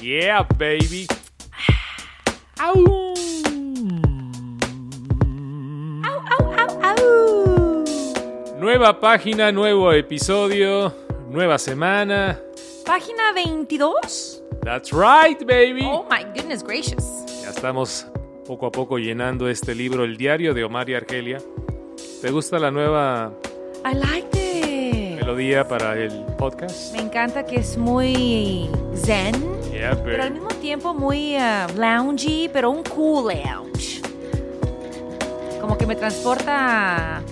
Yeah, baby. Au. Au, au, au, au. Nueva página, nuevo episodio, nueva semana. Página 22. That's right, baby. Oh my goodness gracious. Ya estamos poco a poco llenando este libro, El diario de Omar y Argelia. ¿Te gusta la nueva I liked it. melodía para el podcast? Me encanta que es muy zen, Yeah, pero al mismo tiempo muy ah, loungy, pero un cool lounge. Como que me transporta a,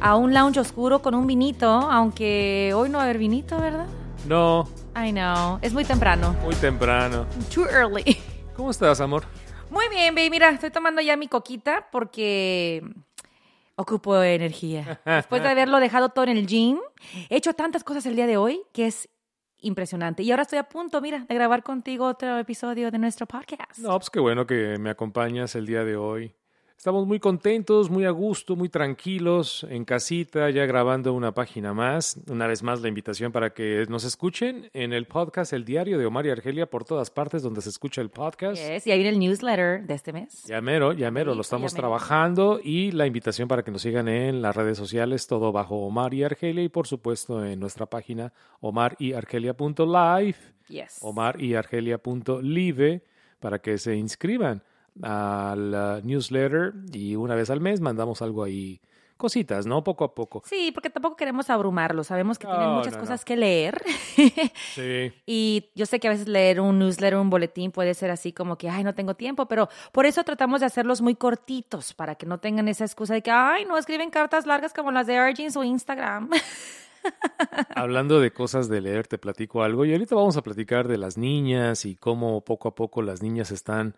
a un lounge oscuro con un vinito, aunque hoy no va a haber vinito, ¿verdad? No, I know, es muy temprano. muy temprano. Too early. ¿Cómo estás, amor? Muy bien, baby. Mira, estoy tomando ya mi coquita porque ocupo energía. Después de haberlo dejado todo en el gym, he hecho tantas cosas el día de hoy que es impresionante. Y ahora estoy a punto, mira, de grabar contigo otro episodio de nuestro podcast. No, pues qué bueno que me acompañas el día de hoy. Estamos muy contentos, muy a gusto, muy tranquilos, en casita, ya grabando una página más. Una vez más la invitación para que nos escuchen en el podcast El Diario de Omar y Argelia por todas partes donde se escucha el podcast. Yes, y ahí viene el newsletter de este mes. Ya mero, ya mero, lo estamos trabajando y la invitación para que nos sigan en las redes sociales, todo bajo Omar y Argelia y por supuesto en nuestra página omaryargelia.live, Yes. omaryargelia.live para que se inscriban al uh, newsletter y una vez al mes mandamos algo ahí, cositas, ¿no? Poco a poco. Sí, porque tampoco queremos abrumarlos. Sabemos que tienen muchas no, cosas no. que leer. Sí. Y yo sé que a veces leer un newsletter, un boletín puede ser así como que, ay, no tengo tiempo, pero por eso tratamos de hacerlos muy cortitos para que no tengan esa excusa de que, ay, no escriben cartas largas como las de Argins o Instagram. Hablando de cosas de leer, te platico algo y ahorita vamos a platicar de las niñas y cómo poco a poco las niñas están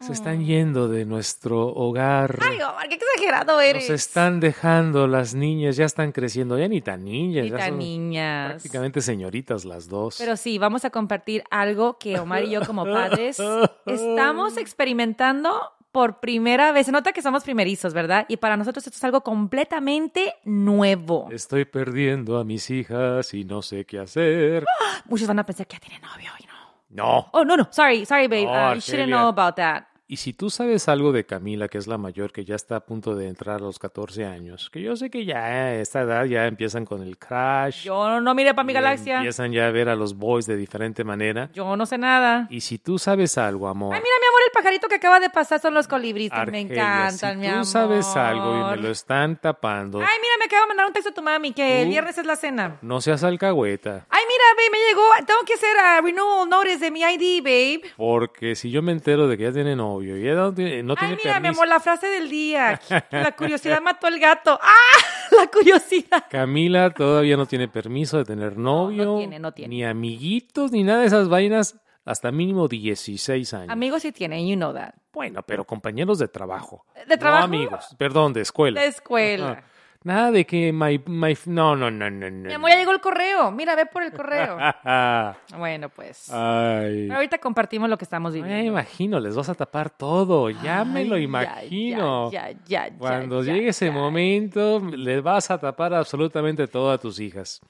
se están yendo de nuestro hogar. Ay, Omar, qué exagerado eres. Nos están dejando las niñas, ya están creciendo, ya ni tan niñas, Ni ya tan son niñas. prácticamente señoritas las dos. Pero sí, vamos a compartir algo que Omar y yo como padres estamos experimentando por primera vez. Se nota que somos primerizos, ¿verdad? Y para nosotros esto es algo completamente nuevo. Estoy perdiendo a mis hijas y no sé qué hacer. Muchos van a pensar que ya tiene novio y no. No. Oh, no, no. Sorry, sorry, babe. No, Uh, you shouldn't know about that. Y si tú sabes algo de Camila, que es la mayor, que ya está a punto de entrar a los 14 años, que yo sé que ya a esta edad ya empiezan con el crash. Yo no miré para mi galaxia. Empiezan ya a ver a los boys de diferente manera. Yo no sé nada. Y si tú sabes algo, amor. Ay, mira, mi amor, el pajarito que acaba de pasar son los colibríes. que me encantan, si mi tú amor. sabes algo y me lo están tapando, Ay, mira, me acaba de mandar un texto a tu mami que el Tú- viernes es la cena. no seas alcahueta. Ay, mira, babe, me llegó. Tengo que hacer a renewal notice de mi ID, babe. Porque si yo me entero de que ya tiene novio y ya no tiene, no tiene Ay, mira, mi amor, la frase del día. La curiosidad mató al gato. ¡Ah! La curiosidad. Camila todavía no tiene permiso de tener novio. no tiene, no tiene. Ni amiguitos, ni nada de esas vainas hasta mínimo 16 años. Amigos sí tienen, you know that. Bueno, pero compañeros de trabajo. ¿De trabajo? No amigos, perdón, de escuela. De escuela. Ajá. Nada de que my, my, no, no, no, no, no. Mi amor, ya llegó el correo. Mira, ve por el correo. Bueno, pues. Ay. Ahorita compartimos lo que estamos Me viviendo. imagino, les vas a tapar todo. Ya me lo imagino. Ya, ya, ya, ya, Cuando ya, llegue ese momento, les vas a tapar absolutamente todo a tus hijas.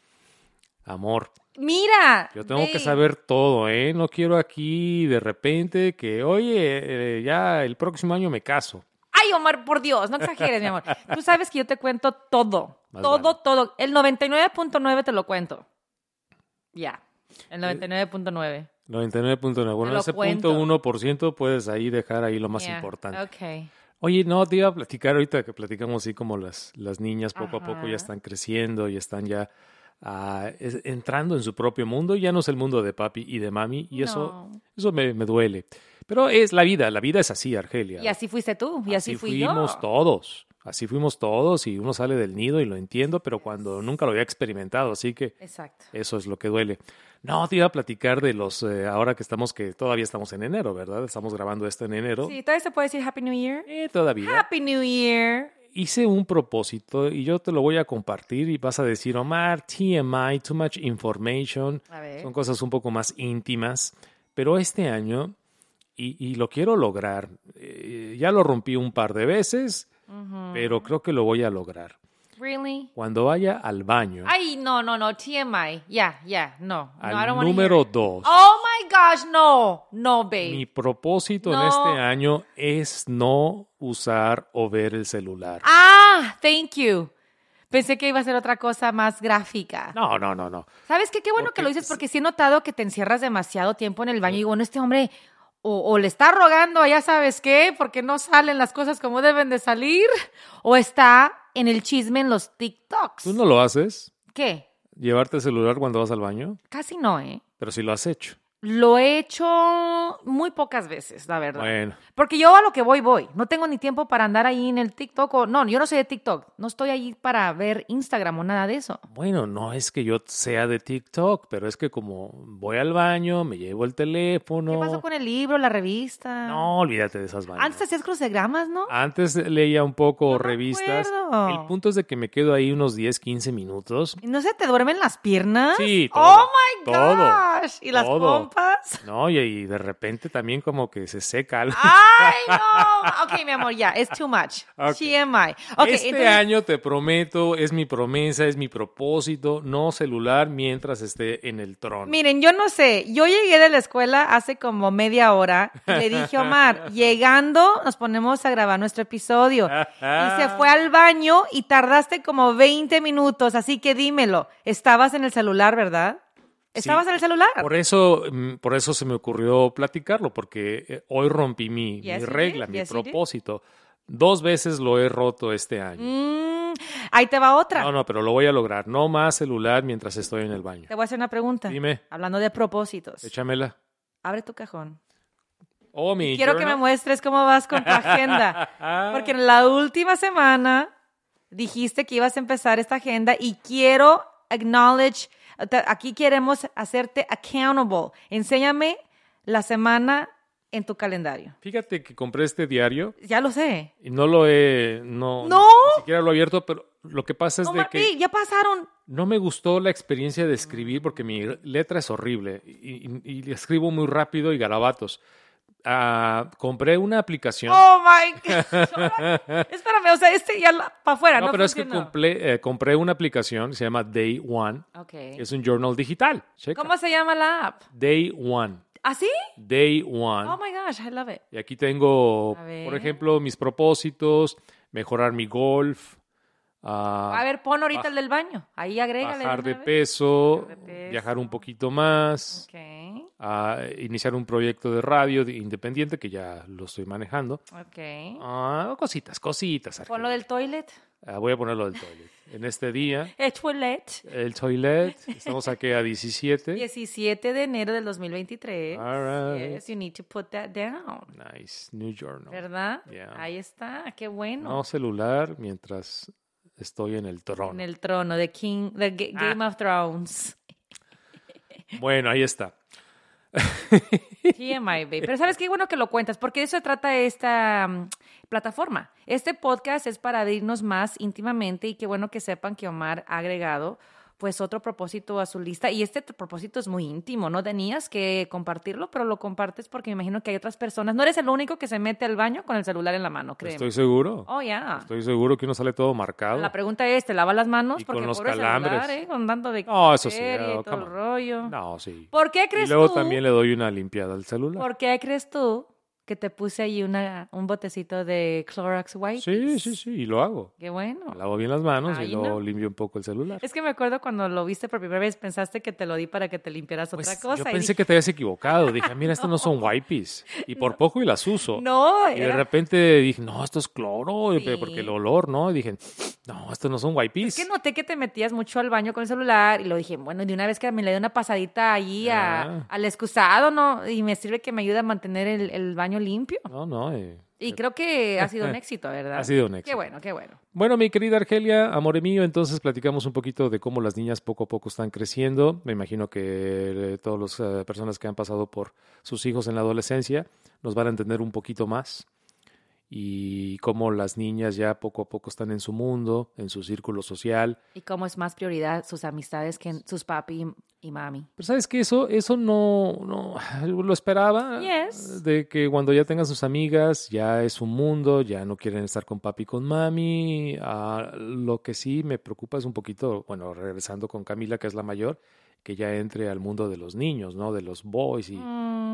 Amor, Mira. yo tengo que saber todo, ¿eh? No quiero aquí de repente que, oye, eh, ya el próximo año me caso. Ay, Omar, por Dios, no exageres, mi amor. Tú sabes que yo te cuento todo. Más todo, vale. todo. El 99.9 te lo cuento. Ya. El 99.9. 99.9. Bueno, ese cuento. punto 1% puedes ahí dejar ahí lo más Yeah, importante. Ok. Oye, no, te iba a platicar ahorita que platicamos así como las, las niñas poco a poco ya están creciendo y están ya ah, es- entrando en su propio mundo. Ya no es el mundo de papi y de mami y eso, eso me, me duele. Pero es la vida, la vida es así, Argelia. Y así fuiste tú, y así, fui fuimos yo. todos. Así fuimos todos y uno sale del nido y lo entiendo, pero cuando nunca lo había experimentado, así que Exacto. eso es lo que duele. No, te iba a platicar de los, eh, ahora que estamos, que todavía estamos en enero, ¿verdad? Estamos grabando esto en enero. Sí, todavía se puede decir Happy New Year. Eh, todavía. Happy New Year. Hice un propósito y yo te lo voy a compartir y vas a decir, Omar, TMI, too much information. A ver. Son cosas un poco más íntimas. Pero este año, y, y lo quiero lograr, eh, ya lo rompí un par de veces, pero creo que lo voy a lograr. Really? Cuando vaya al baño, Ay, no, no, no, TMI. Ya, ya, no. no I al don't wanna número dos, Oh my gosh, no. No, babe. Mi propósito en No. este año es no usar o ver el celular. Ah, thank you. Pensé que iba a ser otra cosa más gráfica. No, no, no, no. ¿Sabes qué? Qué bueno Porque que lo dices porque sí he notado que te encierras demasiado tiempo en el baño y bueno, este hombre o, o le está rogando, ya sabes qué, porque no salen las cosas como deben de salir, o está en el chisme en los TikToks. ¿Tú no lo haces? ¿Qué? ¿Llevarte el celular cuando vas al baño? Casi no, ¿eh? Pero sí lo has hecho. Lo he hecho muy pocas veces, la verdad. Bueno, Porque yo a lo que voy, voy. No tengo ni tiempo para andar ahí en el TikTok. O, no, yo no soy de TikTok. No estoy ahí para ver Instagram o nada de eso. bueno, no es que yo sea de TikTok, pero es que como voy al baño, me llevo el teléfono. ¿Qué pasó con el libro, la revista? No, olvídate de esas vainas. Antes hacías crucegramas, ¿no? Antes leía un poco No revistas. acuerdo. El punto es de que me quedo ahí unos 10, 15 minutos. ¿Y ¿No se te duermen las piernas? Sí, todo, ¡Oh, my todo, gosh! ¿Y las todo. No, y, y de repente también como que se seca algo. ¡Ay, no! Ok, mi amor, ya. Es too much. Ok. TMI. Este entonces- año te prometo, es mi promesa, es mi propósito, no celular mientras esté en el trono. Miren, yo no sé, yo llegué de la escuela hace como media hora y le dije Omar, llegando nos ponemos a grabar nuestro episodio. Y se fue al baño y tardaste como 20 minutos, así que dímelo, estabas en el celular, ¿verdad? ¿Estabas en el celular? Por eso, mm, por eso se me ocurrió platicarlo, porque eh, hoy rompí mi, Yes, regla, mi Yes, propósito. Dos veces lo he roto este año. Mm, ahí te va otra. No, no, pero lo voy a lograr. No más celular mientras estoy en el baño. Te voy a hacer una pregunta. Dime. Hablando de propósitos. Échamela. Abre tu cajón. Oh, mi Quiero que me muestres cómo vas con tu agenda. Porque en la última semana dijiste que ibas a empezar esta agenda y quiero acknowledge, aquí queremos hacerte accountable. Enséñame la semana en tu calendario. Fíjate que compré este diario Ya lo sé. y no lo he, no, ¡No! ni siquiera lo he abierto, pero lo que pasa es No, de que ya pasaron. no me gustó la experiencia de escribir porque mi letra es horrible y, y- y escribo muy rápido y garabatos. Ah, compré una aplicación. Oh my God. Espérame, o sea, este ya para afuera, ¿no? no, pero es que compré, eh, compré una aplicación, se llama Day One. Ok. Es un journal digital. Checa. ¿Cómo se llama la app? Day One. ¿Así? Day One. Oh my gosh, I love it. Y aquí tengo, por ejemplo, mis propósitos, mejorar mi golf, ah, A ver, pon ahorita el del baño. Ahí agrégale. bajar de peso, Bajar de peso. viajar un poquito más, Ok, ah, iniciar un proyecto de radio de- independiente que ya lo estoy manejando. ok. Ah, cositas, cositas. Pon lo Argelia. del toilet. Ah, voy a ponerlo del toilet. En este día, El toilet. el toilet, estamos aquí a 17. 17 de enero del 2023. All right. Yes, you need to put that down. Nice, New Journal. ¿Verdad? Yeah. Ahí está, qué bueno. No celular mientras estoy en el trono. En el trono de King, Ga- Ah. Game of Thrones. Bueno, ahí está. TMI, babe. Pero sabes qué bueno que lo cuentas, porque de eso se trata esta mm, plataforma. Este podcast es para abrirnos más íntimamente y qué bueno que sepan que Omar ha agregado pues otro propósito a su lista y este propósito es muy íntimo, no tenías que compartirlo, pero lo compartes porque me imagino que hay otras personas. No eres el único que se mete al baño con el celular en la mano, créeme. Estoy seguro. Oh, ya. Estoy seguro que uno sale todo marcado. La pregunta es, ¿te lavas las manos? Y con porque los pobre calambres. celular, ¿eh? Con tanto de No, eso sí, y oh, todo el rollo. No, sí. ¿Por qué Y crees luego tú? también le doy una limpiada al celular. ¿Por qué crees tú que te puse ahí una, un botecito de Clorox White? Sí, sí, sí, y lo hago. Qué bueno. Me lavo bien las manos Ay, y luego no. limpio un poco el celular. Es que me acuerdo cuando lo viste por primera vez, pensaste que te lo di para que te limpiaras Pues, otra cosa. yo pensé dije, que te habías equivocado. Dije, mira, estos no son wipes. Y por poco y las uso. No, Y de repente dije, no, esto es cloro, Sí. porque el olor, ¿no? Y dije, no, estos no son wipes. es que noté que te metías mucho al baño con el celular y lo dije, bueno, de una vez que me le dé una pasadita ahí a- Ah. al excusado, ¿no? Y me sirve que me ayuda a mantener el, el baño limpio. No, no. eh. Y creo que ha sido un éxito, ¿verdad? Ha sido un éxito. Qué bueno, qué bueno. Bueno, mi querida Argelia, amore mío, entonces platicamos un poquito de cómo las niñas poco a poco están creciendo. Me imagino que eh, todas las personas que han pasado por sus hijos en la adolescencia nos van a entender un poquito más y cómo las niñas ya poco a poco están en su mundo, en su círculo social. Y cómo es más prioridad sus amistades que sus papi y, mami. Pero sabes que eso, eso no, no lo esperaba. Yes. De que cuando ya tengan sus amigas, ya es un mundo, ya no quieren estar con papi y con mami. Ah, lo que sí me preocupa es un poquito, bueno, regresando con Camila, que es la mayor, que ya entre al mundo de los niños, ¿no? De los boys y,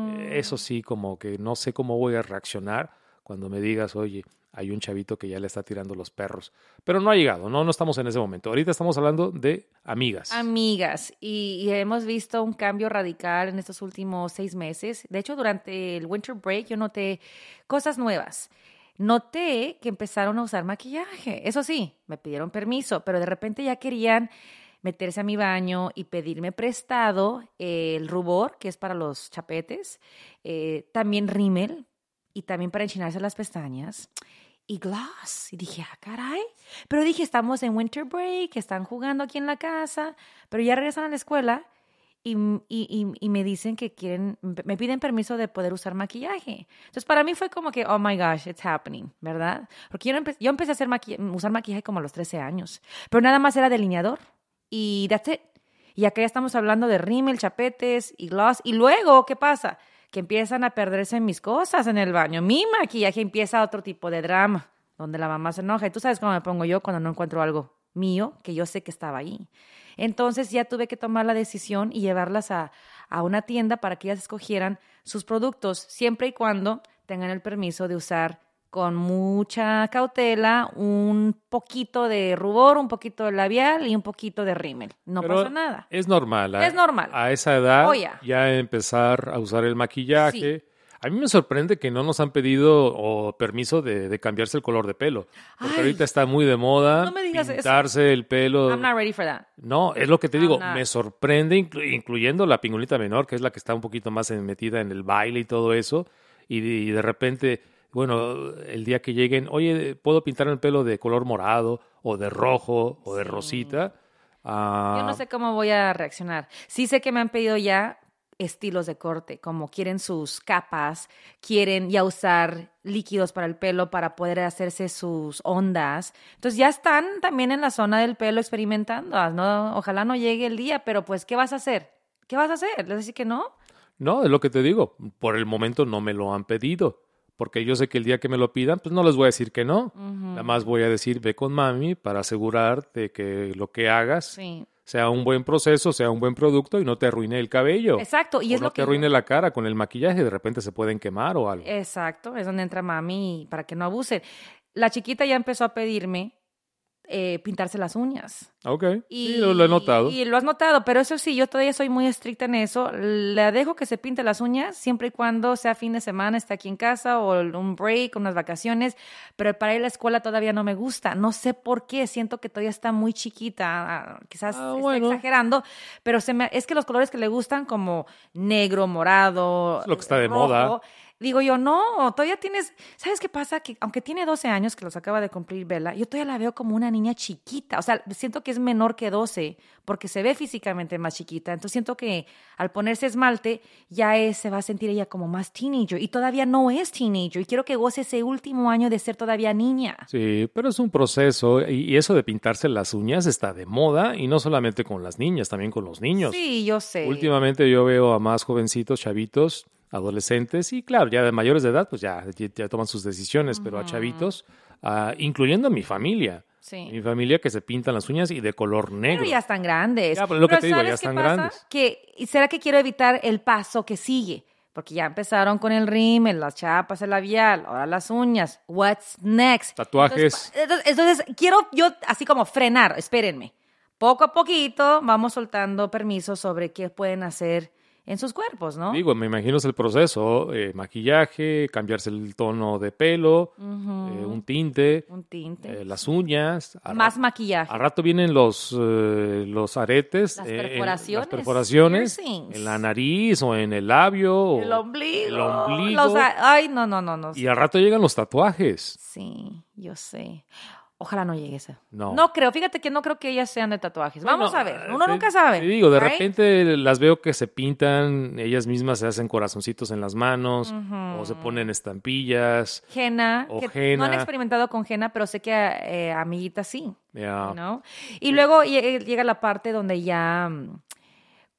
Mm, eso sí, como que no sé cómo voy a reaccionar cuando me digas, oye, hay un chavito que ya le está tirando los perros. Pero no ha llegado, no, no estamos en ese momento. Ahorita estamos hablando de amigas. Amigas, y, hemos visto un cambio radical en estos últimos seis meses. De hecho, durante el winter break yo noté cosas nuevas. Noté que empezaron a usar maquillaje. Eso sí, me pidieron permiso, pero de repente ya querían meterse a mi baño y pedirme prestado el rubor, que es para los chapetes, eh, también rímel y también para enchinarse las pestañas y gloss. Y dije, ah, caray. Pero dije, estamos en winter break, están jugando aquí en la casa, pero ya regresan a la escuela y, y, me dicen que quieren, me piden permiso de poder usar maquillaje. Entonces, para mí fue como que, oh my gosh, it's happening, ¿verdad? Porque yo, empe yo empecé a hacer usar maquillaje como a los 13 años, pero nada más era delineador y that's it. Y acá ya estamos hablando de rímel, chapetes y gloss. Y luego, ¿qué pasa? Que empiezan a perderse mis cosas en el baño. Mi maquillaje empieza otro tipo de drama, donde la mamá se enoja. Y tú sabes cómo me pongo yo cuando no encuentro algo mío que yo sé que estaba ahí. Entonces ya tuve que tomar la decisión y llevarlas a, a una tienda para que ellas escogieran sus productos, siempre y cuando tengan el permiso de usar con mucha cautela, un poquito de rubor, un poquito de labial y un poquito de rímel. No pasa nada. Es normal. Es normal. A esa edad oh, ya empezar a usar el maquillaje. A mí me sorprende que no nos han pedido o permiso de, cambiarse el color de pelo. Porque ahorita está muy de moda no me digas pintarse el pelo. I'm not ready for that. No, es lo que te digo. Me sorprende, incluyendo la pingulita menor, que es la que está un poquito más metida en el baile y todo eso. y de repente bueno, el día que lleguen, oye, ¿puedo pintar el pelo de color morado o de rojo o de rosita? Yo no ah, sé cómo voy a reaccionar. Sí sé que me han pedido ya estilos de corte, como quieren sus capas, quieren ya usar líquidos para el pelo para poder hacerse sus ondas. Entonces ya están también en la zona del pelo experimentando. ¿no? Ojalá no llegue el día, pero pues, ¿qué vas a hacer? ¿Qué vas a hacer? ¿Les decir que no? No, es lo que te digo. Por el momento no me lo han pedido porque yo sé que el día que me lo pidan, pues no les voy a decir que no. Nada más voy a decir, ve con mami para asegurarte que lo que hagas sea un buen proceso, sea un buen producto y no te arruine el cabello. Exacto. Y o es no lo te arruine la cara con el maquillaje, de repente se pueden quemar o algo. Exacto, es donde entra mami para que no abuse. La chiquita ya empezó a pedirme eh, pintarse las uñas. Ok. Y, lo, he notado. Y lo has notado, pero eso sí, yo todavía soy muy estricta en eso. Le dejo que se pinte las uñas siempre y cuando sea fin de semana, esté aquí en casa o un break, unas vacaciones. Pero para ir a la escuela todavía no me gusta. No sé por qué. Siento que todavía está muy chiquita. Ah, quizás ah, está exagerando. Pero se me, es que los colores que le gustan, como negro, morado. lo que está de moda Digo yo, no, todavía tienes, ¿sabes qué pasa? Que aunque tiene 12 años, que los acaba de cumplir Bella, yo todavía la veo como una niña chiquita. O sea, siento que es menor que 12 porque se ve físicamente más chiquita. Entonces siento que al ponerse esmalte ya se va a sentir ella como más teenager y todavía no es teenager y quiero que goce ese último año de ser todavía niña. Sí, pero es un proceso y eso de pintarse las uñas está de moda y no solamente con las niñas, también con los niños. Sí, yo sé. Últimamente yo veo a más jovencitos, chavitos adolescentes y claro, ya de mayores de edad, pues ya, ya toman sus decisiones, pero a chavitos, uh, incluyendo a mi familia. Sí. Mi familia que se pintan las uñas y de color negro. Pero ya están grandes. Ya, pero lo que te digo, ya están grandes. Que, ¿Será que quiero evitar el paso que sigue? Porque ya empezaron con el rímel, las chapas, el labial, ahora las uñas. What's next? Tatuajes. Entonces, entonces, quiero yo así como frenar, espérenme. Poco a poquito vamos soltando permisos sobre qué pueden hacer en sus cuerpos, ¿no? Digo, me imagino es el proceso, eh, maquillaje, cambiarse el tono de pelo, eh, un tinte, un tinte. Eh, las uñas. Más maquillaje. Al rato vienen los, los aretes, las perforaciones, las perforaciones en la nariz o en el labio. El ombligo. El ombligo. ay, no, no, no, no. Y al rato llegan los tatuajes. Sí, yo sé. Ojalá no llegue esa. No. No creo, fíjate que no creo que ellas sean de tatuajes. Vamos a ver, uno nunca sabe. Te digo, de repente las veo que se pintan, ellas mismas se hacen corazoncitos en las manos, o se ponen estampillas. Jena. O No han experimentado con Jena, pero sé que eh, amiguitas sí. ¿no? Y luego llega la parte donde ya mm,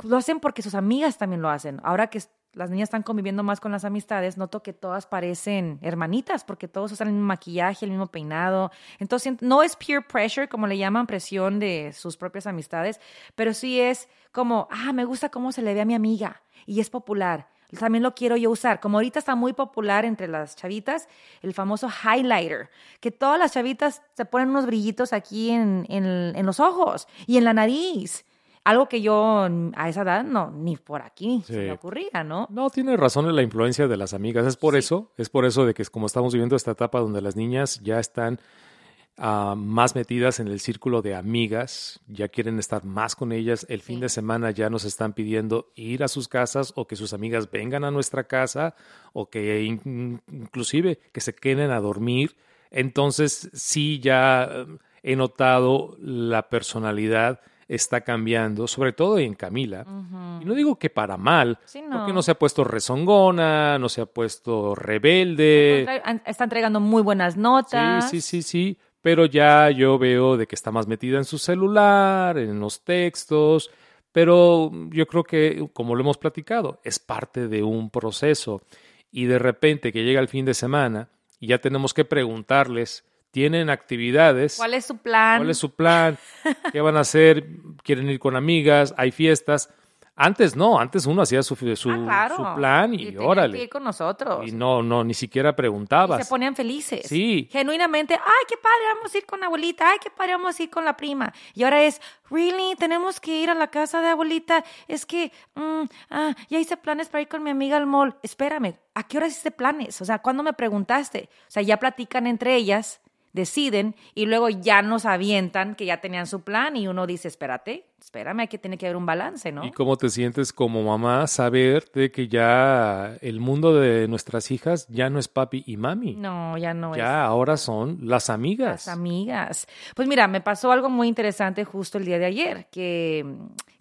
lo hacen porque sus amigas también lo hacen. Ahora que las niñas están conviviendo más con las amistades, noto que todas parecen hermanitas porque todos usan el mismo maquillaje, el mismo peinado. Entonces, no es peer pressure, como le llaman, presión de sus propias amistades, pero sí es como, ah, me gusta cómo se le ve a mi amiga y es popular. también lo quiero yo usar. Como ahorita está muy popular entre las chavitas, el famoso highlighter, que todas las chavitas se ponen unos brillitos aquí en, en, en los ojos y en la nariz. Algo que yo a esa edad no, ni por aquí se me ocurría, ¿no? No, tiene razón en la influencia de las amigas. Es por Sí. eso, es por eso de que es como estamos viviendo esta etapa donde las niñas ya están ah, más metidas en el círculo de amigas, ya quieren estar más con ellas. El fin de semana ya nos están pidiendo ir a sus casas o que sus amigas vengan a nuestra casa o que in- inclusive que se queden a dormir. Entonces, sí, ya he notado la personalidad está cambiando, sobre todo en Camila. Y no digo que para mal, Sí, no. porque no se ha puesto rezongona, no se ha puesto rebelde. Está entregando muy buenas notas. Sí, sí, sí, sí. Pero ya yo veo de que está más metida en su celular, en los textos. Pero yo creo que, como lo hemos platicado, es parte de un proceso. Y de repente que llega el fin de semana y ya tenemos que preguntarles, ¿tienen actividades? ¿Cuál es su plan? ¿Cuál es su plan? ¿Qué van a hacer? ¿Quieren ir con amigas? ¿Hay fiestas? Antes no, antes uno hacía su, su, Ah, claro. su plan y, que órale. ir con nosotros. Y no, no, ni siquiera Y preguntabas. se ponían felices. Sí. Genuinamente, ay, qué padre, vamos a ir con abuelita, ay, qué padre, vamos a ir con la prima. Y ahora es, really, tenemos que ir a la casa de abuelita. Es que, mm, ah, ya hice planes para ir con mi amiga al mall. Espérame, ¿a qué hora hiciste planes? O sea, ¿cuándo me preguntaste? O sea, ya platican entre ellas, deciden y luego ya nos avientan que ya tenían su plan y uno dice, espérate, espérame, hay que tiene que haber un balance, ¿no? ¿Y cómo te sientes como mamá saber de que ya el mundo de nuestras hijas ya no es papi y mami? No, ya no es. ya ahora son las amigas. Las amigas. Pues mira, me pasó algo muy interesante justo el día de ayer, que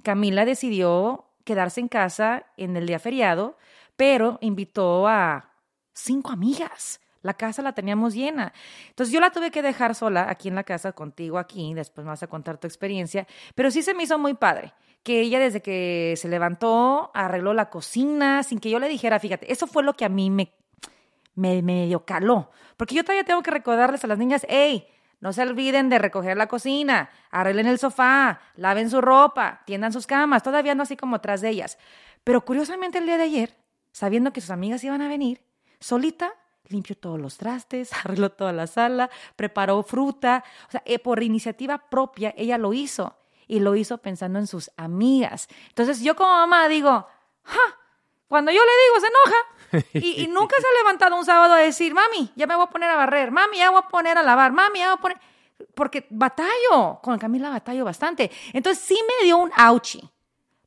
Camila decidió quedarse en casa en el día feriado, pero invitó a cinco amigas. La casa la teníamos llena. Entonces yo la tuve que dejar sola aquí en la casa contigo aquí, después me vas a contar tu experiencia, pero sí se me hizo muy padre que ella desde que se levantó arregló la cocina sin que yo le dijera, fíjate, eso fue lo que a mí me me medio caló. Porque yo todavía tengo que recordarles a las niñas, hey, no se olviden de recoger la cocina, arreglen el sofá, laven su ropa, tiendan sus camas, todavía no así como atrás de ellas. Pero curiosamente el día de ayer, sabiendo que sus amigas iban a venir, solita limpió todos los trastes, arregló toda la sala, preparó fruta, o sea, eh, por iniciativa propia ella lo hizo y lo hizo pensando en sus amigas. Entonces yo como mamá digo, ¡ja! Cuando yo le digo, se enoja. Y, y nunca se ha levantado un sábado a decir, mami, ya me voy a poner a barrer, mami, ya voy a poner a lavar, mami, ya voy a poner... Porque batallo, con Camila batallo bastante. Entonces sí me dio un ouchie.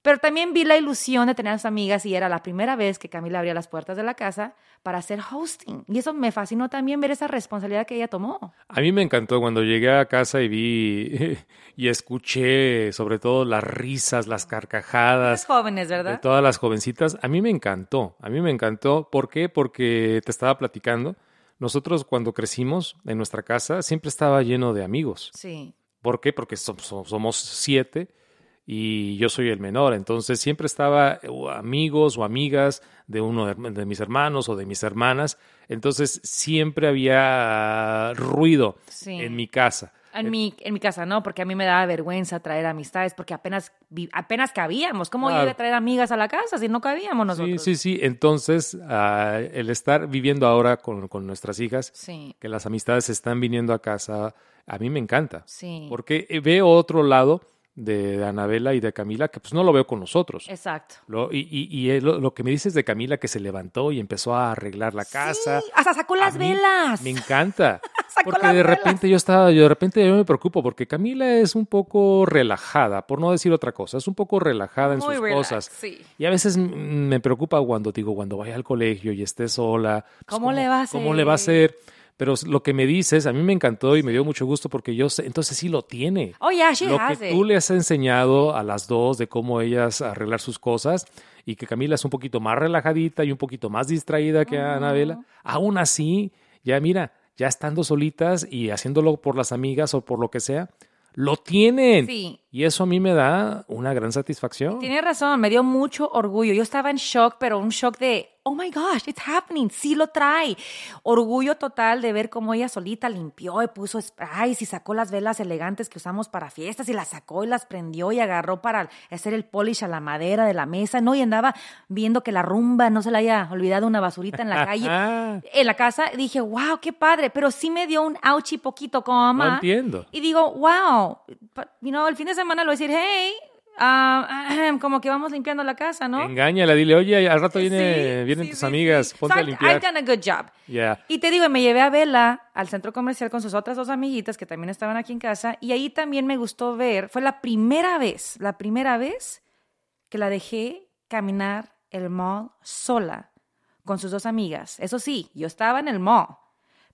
Pero también vi la ilusión de tener a sus amigas y era la primera vez que Camila abría las puertas de la casa para hacer hosting. Y eso me fascinó también ver esa responsabilidad que ella tomó. A mí me encantó cuando llegué a casa y vi y escuché sobre todo las risas, las Las carcajadas jóvenes, de ¿verdad? todas las jovencitas. A mí me encantó, a mí me encantó. ¿Por qué? Porque te estaba platicando. Nosotros cuando crecimos en nuestra casa siempre estaba lleno de amigos. Sí. ¿Por qué? Porque som- som- somos siete y yo soy el menor. Entonces siempre estaba amigos o amigas de uno de, de mis hermanos o de mis hermanas. Entonces siempre había ruido Sí. en mi casa. En mi, en mi casa no, porque a mí me daba vergüenza traer amistades, porque apenas, apenas cabíamos. ¿Cómo Claro. iba a traer amigas a la casa si no cabíamos Sí, nosotros? sí, sí. Entonces, ah, el estar viviendo ahora con, con nuestras hijas, Sí, que las amistades están viniendo a casa, a mí me encanta. sí. Porque veo otro lado de Anabela y de Camila que pues no lo veo con nosotros. Exacto. Lo- y y- y lo, lo que me dices de Camila que se levantó y empezó a arreglar la casa. Sí, hasta sacó las velas. Me encanta. Sacó Porque las de velas. repente yo estaba, yo de repente yo me preocupo porque Camila es un poco relajada, por no decir otra cosa, es un poco relajada en sus relax, cosas. sí. Y a veces me preocupa cuando digo, cuando vaya al colegio y esté sola. pues, ¿Cómo le va a ¿Cómo le va a hacer? Pero lo que me dices, a mí me encantó y me dio mucho gusto porque yo sé, entonces sí lo tiene. Oh, yeah, she Lo has que it. tú le has enseñado a las dos de cómo ellas arreglar sus cosas y que Camila es un poquito más relajadita y un poquito más distraída que Anabela, aún así, ya mira, ya estando solitas y haciéndolo por las amigas o por lo que sea, lo tienen. Sí. Y eso a mí me da una gran satisfacción. Tiene razón, me dio mucho orgullo. Yo estaba en shock, pero un shock de oh my gosh, it's happening, sí lo trae. Orgullo total de ver cómo ella solita limpió y puso sprays y sacó las velas elegantes que usamos para fiestas y las sacó y las prendió y agarró para hacer el polish a la madera de la mesa, ¿no? Y andaba viendo que la rumba no se le haya olvidado una basurita en la calle, en la casa. Dije, wow, qué padre, pero sí me dio un ouchie poquito como mamá. No entiendo. Y digo, wow, you know, el fin de semana lo voy a decir, hey, Ah, como que vamos limpiando la casa, ¿no? Engáñala, dile, oye, al rato viene, vienen tus amigas, ponte a limpiar. I've done a good job. Y te digo, me llevé a Bella al centro comercial con sus otras dos amiguitas que también estaban aquí en casa y ahí también me gustó ver, fue la primera vez, la primera vez que la dejé caminar el mall sola con sus dos amigas. Eso sí, yo estaba en el mall,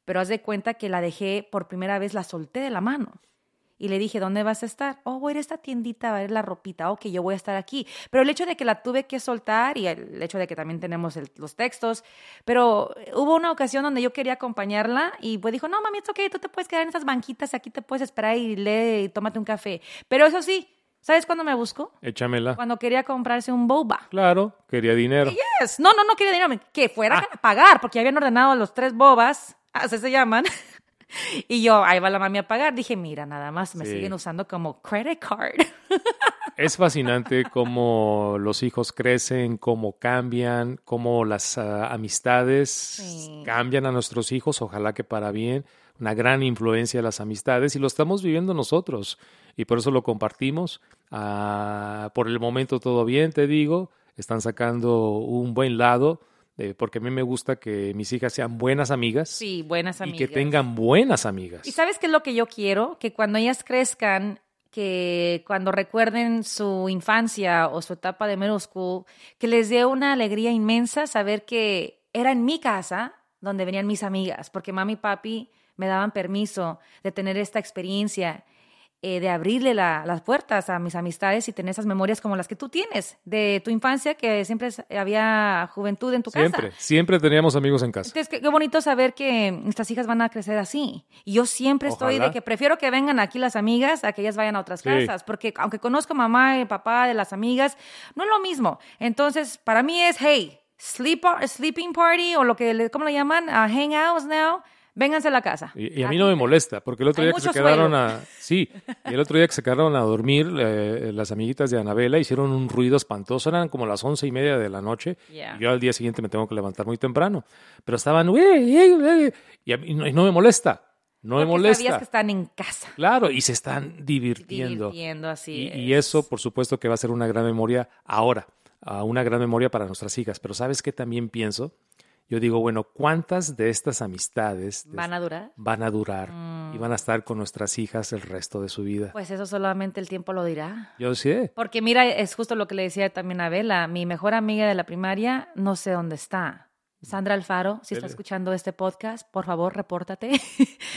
pero haz de cuenta que la dejé por primera vez, la solté de la mano. Y le dije, ¿dónde vas a estar? Oh, voy a ir a esta tiendita a ver la ropita. Ok, yo voy a estar aquí. Pero el hecho de que la tuve que soltar y el hecho de que también tenemos los textos, pero hubo una ocasión donde yo quería acompañarla y pues dijo, no, mami, es ok, tú te puedes quedar en esas banquitas, aquí te puedes esperar y lee y tómate un café. Pero eso sí, ¿Sabes cuándo me buscó? Échamela. Cuando quería comprarse un boba. Claro, quería dinero. Yes. No, no, no quería dinero. Que fuera ah. a pagar, porque habían ordenado los tres bobas, así se llaman. Y yo, ahí va la mami a pagar. Dije, mira, nada más me siguen usando como credit card. Es fascinante cómo los hijos crecen, cómo cambian, cómo las ah, amistades cambian a nuestros hijos, ojalá que para bien. Una gran influencia de las amistades y lo estamos viviendo nosotros y por eso lo compartimos. Ah, por el momento todo bien, te digo. Están sacando un buen lado porque a mí me gusta que mis hijas sean buenas amigas. Sí, buenas amigas. Y que tengan buenas amigas. ¿Y sabes qué es lo que yo quiero? Que cuando ellas crezcan, que cuando recuerden su infancia o su etapa de middle school, que les dé una alegría inmensa saber que era en mi casa donde venían mis amigas, porque mami y papi me daban permiso de tener esta experiencia eh, de abrirle las puertas a mis amistades y tener esas memorias como las que tú tienes de tu infancia, que siempre había juventud en tu casa. Siempre, siempre teníamos amigos en casa. Entonces, qué, bonito saber que nuestras hijas van a crecer así. Y yo siempre estoy de que prefiero que vengan aquí las amigas a que ellas vayan a otras casas, porque aunque conozco mamá y papá de las amigas, no es lo mismo. Entonces, para mí es, hey, sleep, sleeping party o lo que, ¿cómo le llaman? Uh, hangouts now vénganse a la casa. Y, a mí no me molesta, porque el otro día que se quedaron a... Sí, y el otro día que se quedaron a dormir, eh, las amiguitas de Anabela hicieron un ruido espantoso, eran como las once y media de la noche, y yo al día siguiente me tengo que levantar muy temprano, pero estaban... Y, a mí no, me molesta. No me molesta. Sabías que están en casa. Claro, y se están divirtiendo. Divirtiendo, así y, y eso, por supuesto, que va a ser una gran memoria ahora, una gran memoria para nuestras hijas. Pero ¿sabes qué también pienso? Yo digo, bueno, ¿cuántas de estas amistades van a durar? Van a durar y van a mm. estar con nuestras hijas el resto de su vida. Pues eso solamente el tiempo lo dirá. Yo sé. Porque mira, es justo lo que le decía también a Bela, mi mejor amiga de la primaria, no sé dónde está. Sandra Alfaro, si está escuchando este podcast, por favor, repórtate.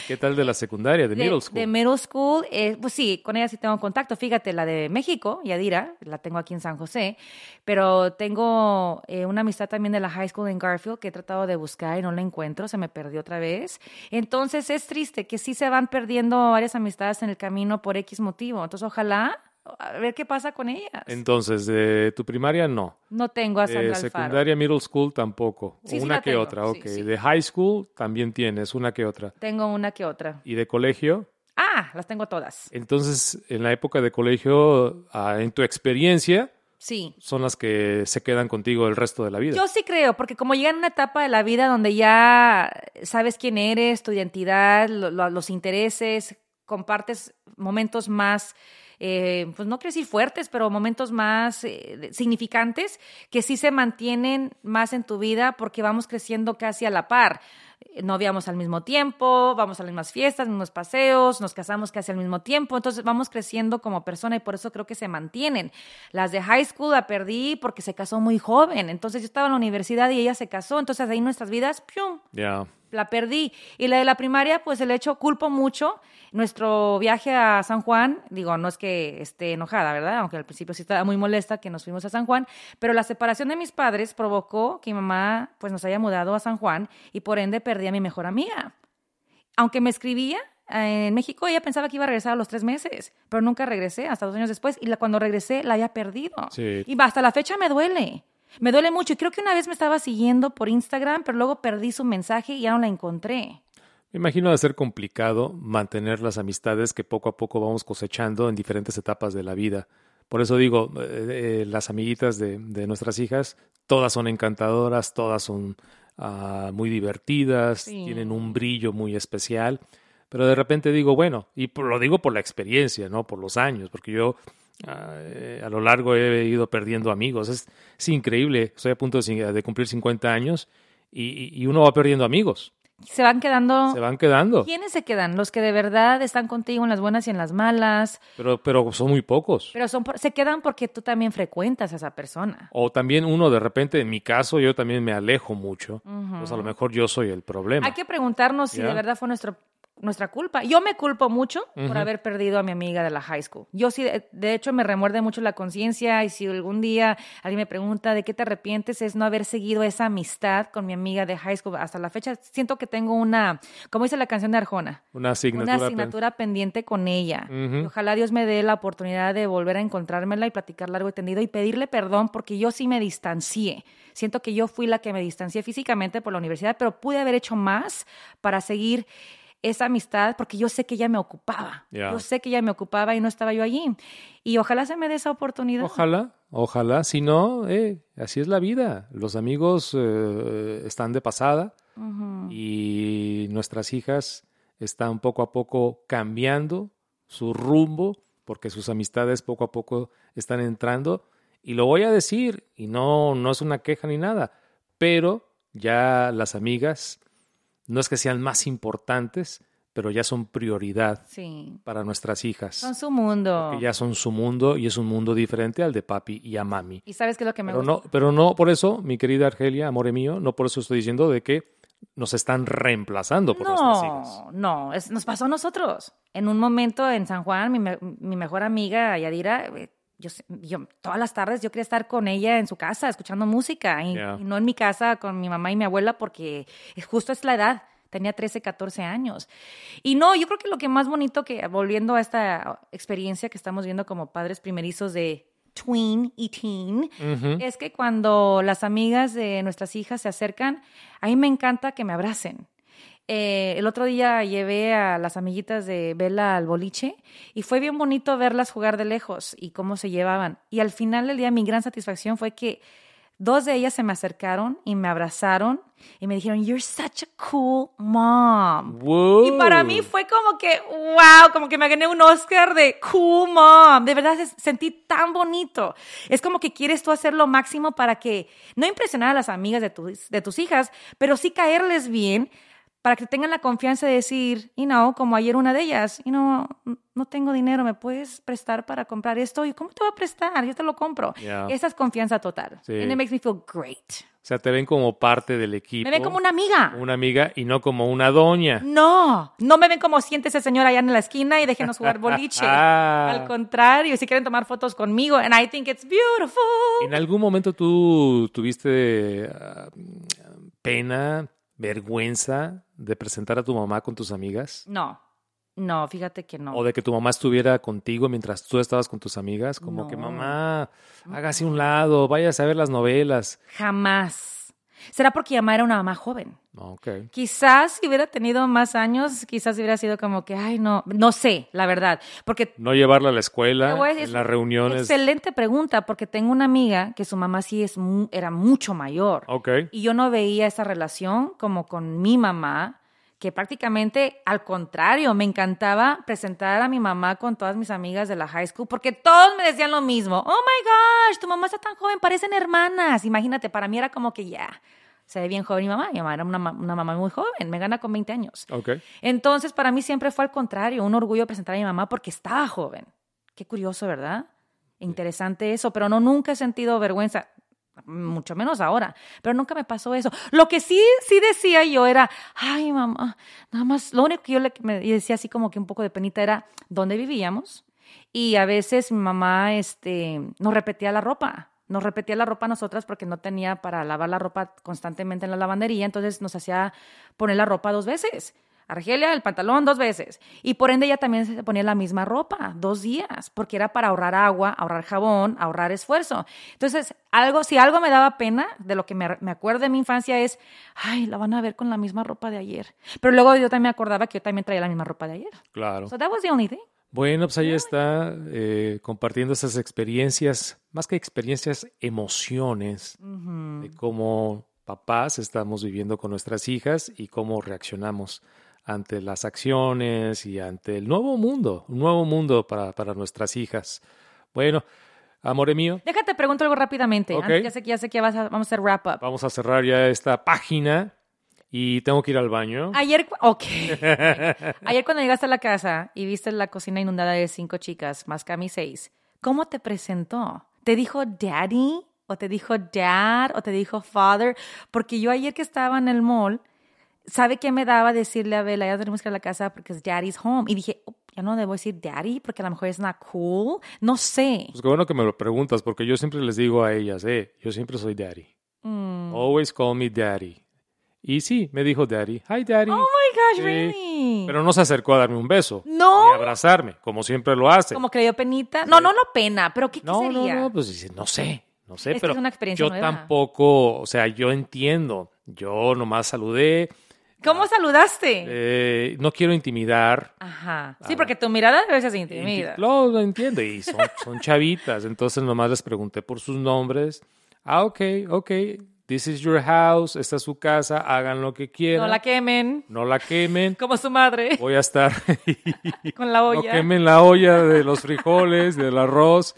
¿Qué tal de la secundaria, de, middle school? De middle school, eh, pues sí, con ella sí tengo contacto. Fíjate, la de México, Yadira, la tengo aquí en San José, pero tengo eh, una amistad también de la high school en Garfield que he tratado de buscar y no la encuentro, se me perdió otra vez. Entonces es triste que sí se van perdiendo varias amistades en el camino por X motivo. Entonces ojalá a ver qué pasa con ellas. Entonces, de tu primaria no. No tengo a Sandra De secundaria, middle school tampoco. una que otra, ok. de high school también tienes una que otra. Tengo una que otra. ¿Y de colegio? Ah, las tengo todas. Entonces, en la época de colegio, ah, en tu experiencia, Sí. Son las que se quedan contigo el resto de la vida. Yo sí creo, porque como llega en una etapa de la vida donde ya sabes quién eres, tu identidad, los intereses, compartes momentos más eh, pues no quiero decir fuertes, pero momentos más eh, significantes que sí se mantienen más en tu vida porque vamos creciendo casi a la par. No viamos al mismo tiempo, vamos a las mismas fiestas, mismos paseos, nos casamos casi al mismo tiempo, entonces vamos creciendo como persona y por eso creo que se mantienen. Las de high school la perdí porque se casó muy joven, entonces yo estaba en la universidad y ella se casó, entonces ahí nuestras vidas, ¡pium! La perdí. Y la de la primaria, pues el hecho, culpo mucho nuestro viaje a San Juan. Digo, no es que esté enojada, ¿verdad? Aunque al principio sí estaba muy molesta que nos fuimos a San Juan, pero la separación de mis padres provocó que mi mamá pues nos haya mudado a San Juan y por ende perdí a mi mejor amiga. Aunque me escribía, eh, en México ella pensaba que iba a regresar a los tres meses, pero nunca regresé, hasta dos años después, y cuando regresé la había perdido. Y hasta la fecha me duele. Me duele mucho y creo que una vez me estaba siguiendo por Instagram, pero luego perdí su mensaje y ya no la encontré. Me imagino de ser complicado mantener las amistades que poco a poco vamos cosechando en diferentes etapas de la vida. Por eso digo, eh, eh, las amiguitas de, de, nuestras hijas, todas son encantadoras, todas son uh, muy divertidas, sí. tienen un brillo muy especial, pero de repente digo, bueno, y por, lo digo por la experiencia, no por los años, porque yo uh, a lo largo he ido perdiendo amigos. Es, es increíble, estoy a punto de, de cumplir 50 años y, y, uno va perdiendo amigos. Se van quedando. Se van quedando. ¿Quiénes se quedan? Los que de verdad están contigo en las buenas y en las malas. Pero, pero son muy pocos. Pero son, se quedan porque tú también frecuentas a esa persona. O también uno de repente, en mi caso, yo también me alejo mucho. Uh -huh. Pues a lo mejor yo soy el problema. Hay que preguntarnos si de verdad fue nuestro nuestra culpa. Yo me culpo mucho uh -huh. por haber perdido a mi amiga de la high school. Yo sí, de hecho, me remuerde mucho la conciencia y si algún día alguien me pregunta de qué te arrepientes es no haber seguido esa amistad con mi amiga de high school hasta la fecha. Siento que tengo una, como dice la canción de Arjona, una asignatura, una asignatura pen pendiente con ella. Uh -huh. Ojalá Dios me dé la oportunidad de volver a encontrármela y platicar largo y tendido y pedirle perdón porque yo sí me distancié. Siento que yo fui la que me distancié físicamente por la universidad, pero pude haber hecho más para seguir esa amistad porque yo sé que ella me ocupaba. Yeah. Yo sé que ella me ocupaba y no estaba yo allí. Y ojalá se me dé esa oportunidad. Ojalá, ojalá. Si no, eh, así es la vida. Los amigos eh, están de pasada uh -huh. y nuestras hijas están poco a poco cambiando su rumbo porque sus amistades poco a poco están entrando. Y lo voy a decir, y no, no es una queja ni nada, pero ya las amigas no es que sean más importantes, pero ya son prioridad sí. para nuestras hijas. Son su mundo. Ya son su mundo y es un mundo diferente al de papi y a mami. ¿Y sabes qué es lo que me pero gusta? No, pero no por eso, mi querida Argelia, amore mío, no por eso estoy diciendo de que nos están reemplazando por no, nuestras hijas. No, es, nos pasó a nosotros. En un momento en San Juan, mi, mi mejor amiga Yadira, eh, yo, yo, todas las tardes yo quería estar con ella en su casa escuchando música y, Yeah. y no en mi casa con mi mamá y mi abuela porque es- justo es la edad. Tenía 13, 14 años. Y no, yo creo que lo que más bonito que, volviendo a esta experiencia que estamos viendo como padres primerizos de tween y teen, es que cuando las amigas de nuestras hijas se acercan, a mí me encanta que me abracen. Eh, el otro día llevé a las amiguitas de Bella al boliche y fue bien bonito verlas jugar de lejos y cómo se llevaban. Y al final del día mi gran satisfacción fue que dos de ellas se me acercaron y me abrazaron y me dijeron, You're such a cool mom. Y para mí fue como que, wow, como que me gané un Oscar de cool mom. De verdad sentí tan bonito. Es como que quieres tú hacer lo máximo para que, no impresionar a las amigas de tus, de tus hijas, pero sí caerles bien para que tengan la confianza de decir, you know, como ayer una de ellas, you know, no tengo dinero, ¿me puedes prestar para comprar esto? Y ¿cómo te voy a prestar? Yo te lo compro. Yeah. Esa es confianza total. Sí. And it makes me feel great. O sea, te ven como parte del equipo. Me ven como una amiga. Una amiga y no como una doña. No, no me ven como siéntese señora allá en la esquina y déjenos jugar boliche. Ah. Al contrario, si quieren tomar fotos conmigo, and I think it's beautiful. ¿En algún momento tú tuviste ah, pena, vergüenza de presentar a tu mamá con tus amigas? No, no, fíjate que no. O de que tu mamá estuviera contigo mientras tú estabas con tus amigas, como No. que mamá, hágase un lado, vayas a ver las novelas. Jamás. Será porque mi mamá era una mamá joven. No, ok. Quizás si hubiera tenido más años, quizás hubiera sido como que, ay, no, no sé, la verdad. Porque No llevarla a la escuela, voy a decir, en las reuniones. Excelente pregunta, porque tengo una amiga que su mamá sí es era mucho mayor. Ok. Y yo no veía esa relación como con mi mamá, que prácticamente al contrario, me encantaba presentar a mi mamá con todas mis amigas de la high school, porque todos me decían lo mismo. Oh my gosh, tu mamá está tan joven, parecen hermanas. Imagínate, para mí era como que ya, se ve bien joven mi mamá. Mi mamá era una, una mamá muy joven, me gana con 20 años. Entonces, para mí siempre fue al contrario, un orgullo presentar a mi mamá porque estaba joven. Qué curioso, ¿verdad? Interesante eso, pero no nunca he sentido vergüenza, mucho menos ahora, pero nunca me pasó eso. Lo que sí, sí decía yo era, ay, mamá, nada más, lo único que yo le me decía así como que un poco de penita era dónde vivíamos y a veces mi mamá este, nos repetía la ropa. Nos repetía la ropa a nosotras porque no tenía para lavar la ropa constantemente en la lavandería, entonces nos hacía poner la ropa dos veces Argelia, el pantalón dos veces. Y por ende ella también se ponía la misma ropa, dos días, porque era para ahorrar agua, ahorrar jabón, ahorrar esfuerzo. Entonces, algo, si algo me daba pena, de lo que me, me acuerdo de mi infancia es, ay, la van a ver con la misma ropa de ayer. Pero luego yo también me acordaba que yo también traía la misma ropa de ayer. Claro. So that was the only thing. Bueno, pues ahí está, eh, compartiendo esas experiencias, más que experiencias, emociones de cómo papás estamos viviendo con nuestras hijas y cómo reaccionamos ante las acciones y ante el nuevo mundo, un nuevo mundo para, para nuestras hijas. Bueno, amore mío, Déjate pregunto algo rápidamente. Ok. Antes, ya sé que ya sé que vas a- vamos a hacer wrap up. vamos a cerrar ya esta página y tengo que ir al baño. Ayer, ok. Ayer cuando llegaste a la casa y viste la cocina inundada de cinco chicas, más Cami seis, ¿cómo te presentó? ¿Te dijo daddy? ¿O te dijo dad? ¿O te dijo father? Porque yo ayer que estaba en el mall, ¿sabe qué me daba decirle a Bella? Ya tenemos que ir a la casa porque es daddy's home. Y dije, "Oh, ya no debo decir daddy porque a lo mejor es not cool. No sé. Pues qué bueno que me lo preguntas, porque yo siempre les digo a ellas, eh, yo siempre soy daddy. Mm. Always call me daddy. Y sí, me dijo daddy. Hi, daddy. Oh my gosh, Sí, really? Pero no se acercó a darme un beso. No. Ni a abrazarme, como siempre lo hace. Como que le dio penita. No, no, no pena, pero ¿qué, qué no, no, sería? no, pues dice, no sé, no sé, Es que pero es una experiencia yo nueva. tampoco, o sea, yo entiendo. Yo nomás saludé, ¿Cómo saludaste? eh, no quiero intimidar. Ajá. Sí, porque tu mirada a veces intimida. Lo, lo entiendo, y son, son chavitas, entonces nomás les pregunté por sus nombres. Ah, ok, ok, this is your house, esta es su casa, hagan lo que quieran. No la quemen, no la quemen. como su madre, Voy a estar. con la no olla. quemen la olla de los frijoles, del arroz.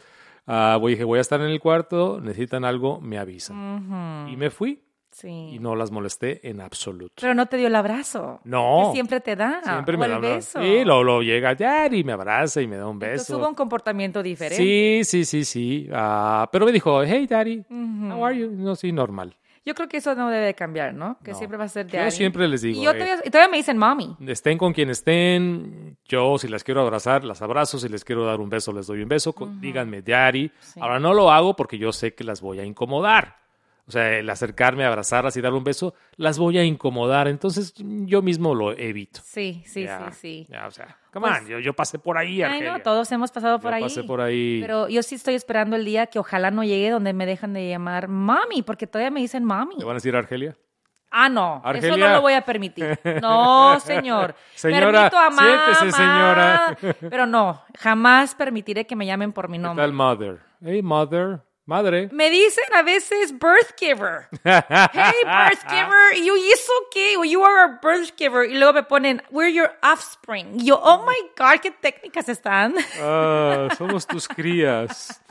Ah, voy, dije, voy a estar en el cuarto, necesitan algo, me avisan. Y me fui Sí. y no las molesté en absoluto. Pero no te dio el abrazo. No. Que siempre te da. Siempre o me el da un beso. Sí, luego, luego llega Daddy, me abraza y me da un Entonces beso. hubo un comportamiento diferente. Sí, sí, sí, sí. Ah, pero me dijo, hey, Daddy, how are you? No, sí, normal. Yo creo que eso no debe de cambiar, ¿no? Que No. siempre va a ser de Yo siempre les digo, Y, yo eh, todavía, y todavía me dicen mommy. estén con quien estén, yo si las quiero abrazar, las abrazo, si les quiero dar un beso, les doy un beso, díganme daddy. Sí. Ahora no lo hago porque yo sé que las voy a incomodar. O sea, el acercarme, abrazarlas y darle un beso, las voy a incomodar. Entonces yo mismo lo evito. Sí, sí, Ya, sí, sí. ya, o sea, come Pues- on, yo, yo pasé por ahí, Ay, Argelia. no, todos hemos pasado por Yo ahí. pasé por ahí. Pero yo sí estoy esperando el día que ojalá no llegue donde me dejan de llamar mami, porque todavía me dicen mami. ¿Te van a decir Argelia? Ah, no, eso Argelia. no lo voy a permitir. No, señor. Señora, Permito a mamá, siéntese, señora. Pero no, jamás permitiré que me llamen por mi ¿Qué nombre. tal, mother? Hey, mother. Madre. Me dicen a veces birth giver. Hey, birth giver. Y yo, ¿y eso qué? You are a birth giver. Y luego me ponen, we're your offspring. Y yo, oh my God, qué técnicas están. Ah, somos tus crías.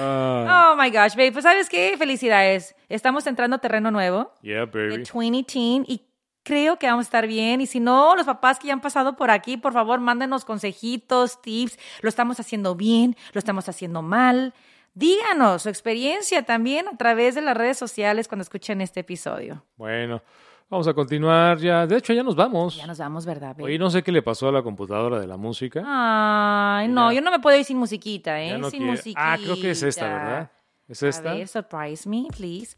Ah, Oh my gosh, babe. Pues, ¿sabes qué? Felicidades. Estamos entrando a terreno nuevo. yeah, de baby. 20 Teen y creo que vamos a estar bien. Y si no, los papás que ya han pasado por aquí, por favor, mándenos consejitos, tips. Lo estamos haciendo bien, lo estamos haciendo mal. Díganos su experiencia también a través de las redes sociales cuando escuchen este episodio. Bueno, vamos a continuar ya. De hecho, ya nos vamos. Ya nos vamos, ¿verdad? Oye, no sé qué le pasó a la computadora de la música. Ay, no, Ya. yo no me puedo ir sin musiquita, ¿eh? No sin quiere- musiquita. Ah, creo que es esta, ¿verdad? ¿Es esta? A ver, surprise me, please.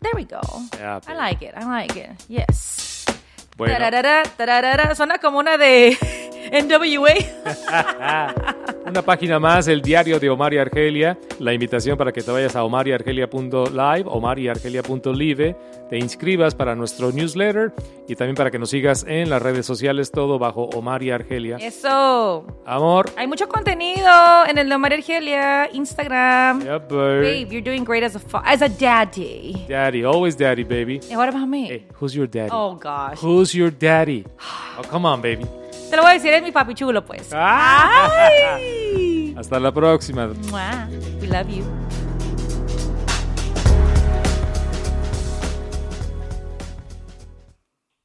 There we go. I like it, I like it. Yes. Bueno, Tararara, tararara. Suena como una de NWA. una página más, el diario de Omar y Argelia. La invitación para que te vayas a omariargelia.live, omariargelia.live, te inscribas para nuestro newsletter y también para que nos sigas en las redes sociales, todo bajo Omar y Argelia. Eso. Amor. Hay mucho contenido en el de María Argelia, Instagram. Yeah, babe. Babe, you're doing great as a as a daddy. Daddy, always daddy, baby. And what about me? Hey, who's your daddy? Oh gosh. Who's your daddy? Oh, come on, baby. Te lo voy a decir, es mi papi chulo, pues. Ah. Ay. Hasta la próxima. Mua. We love you.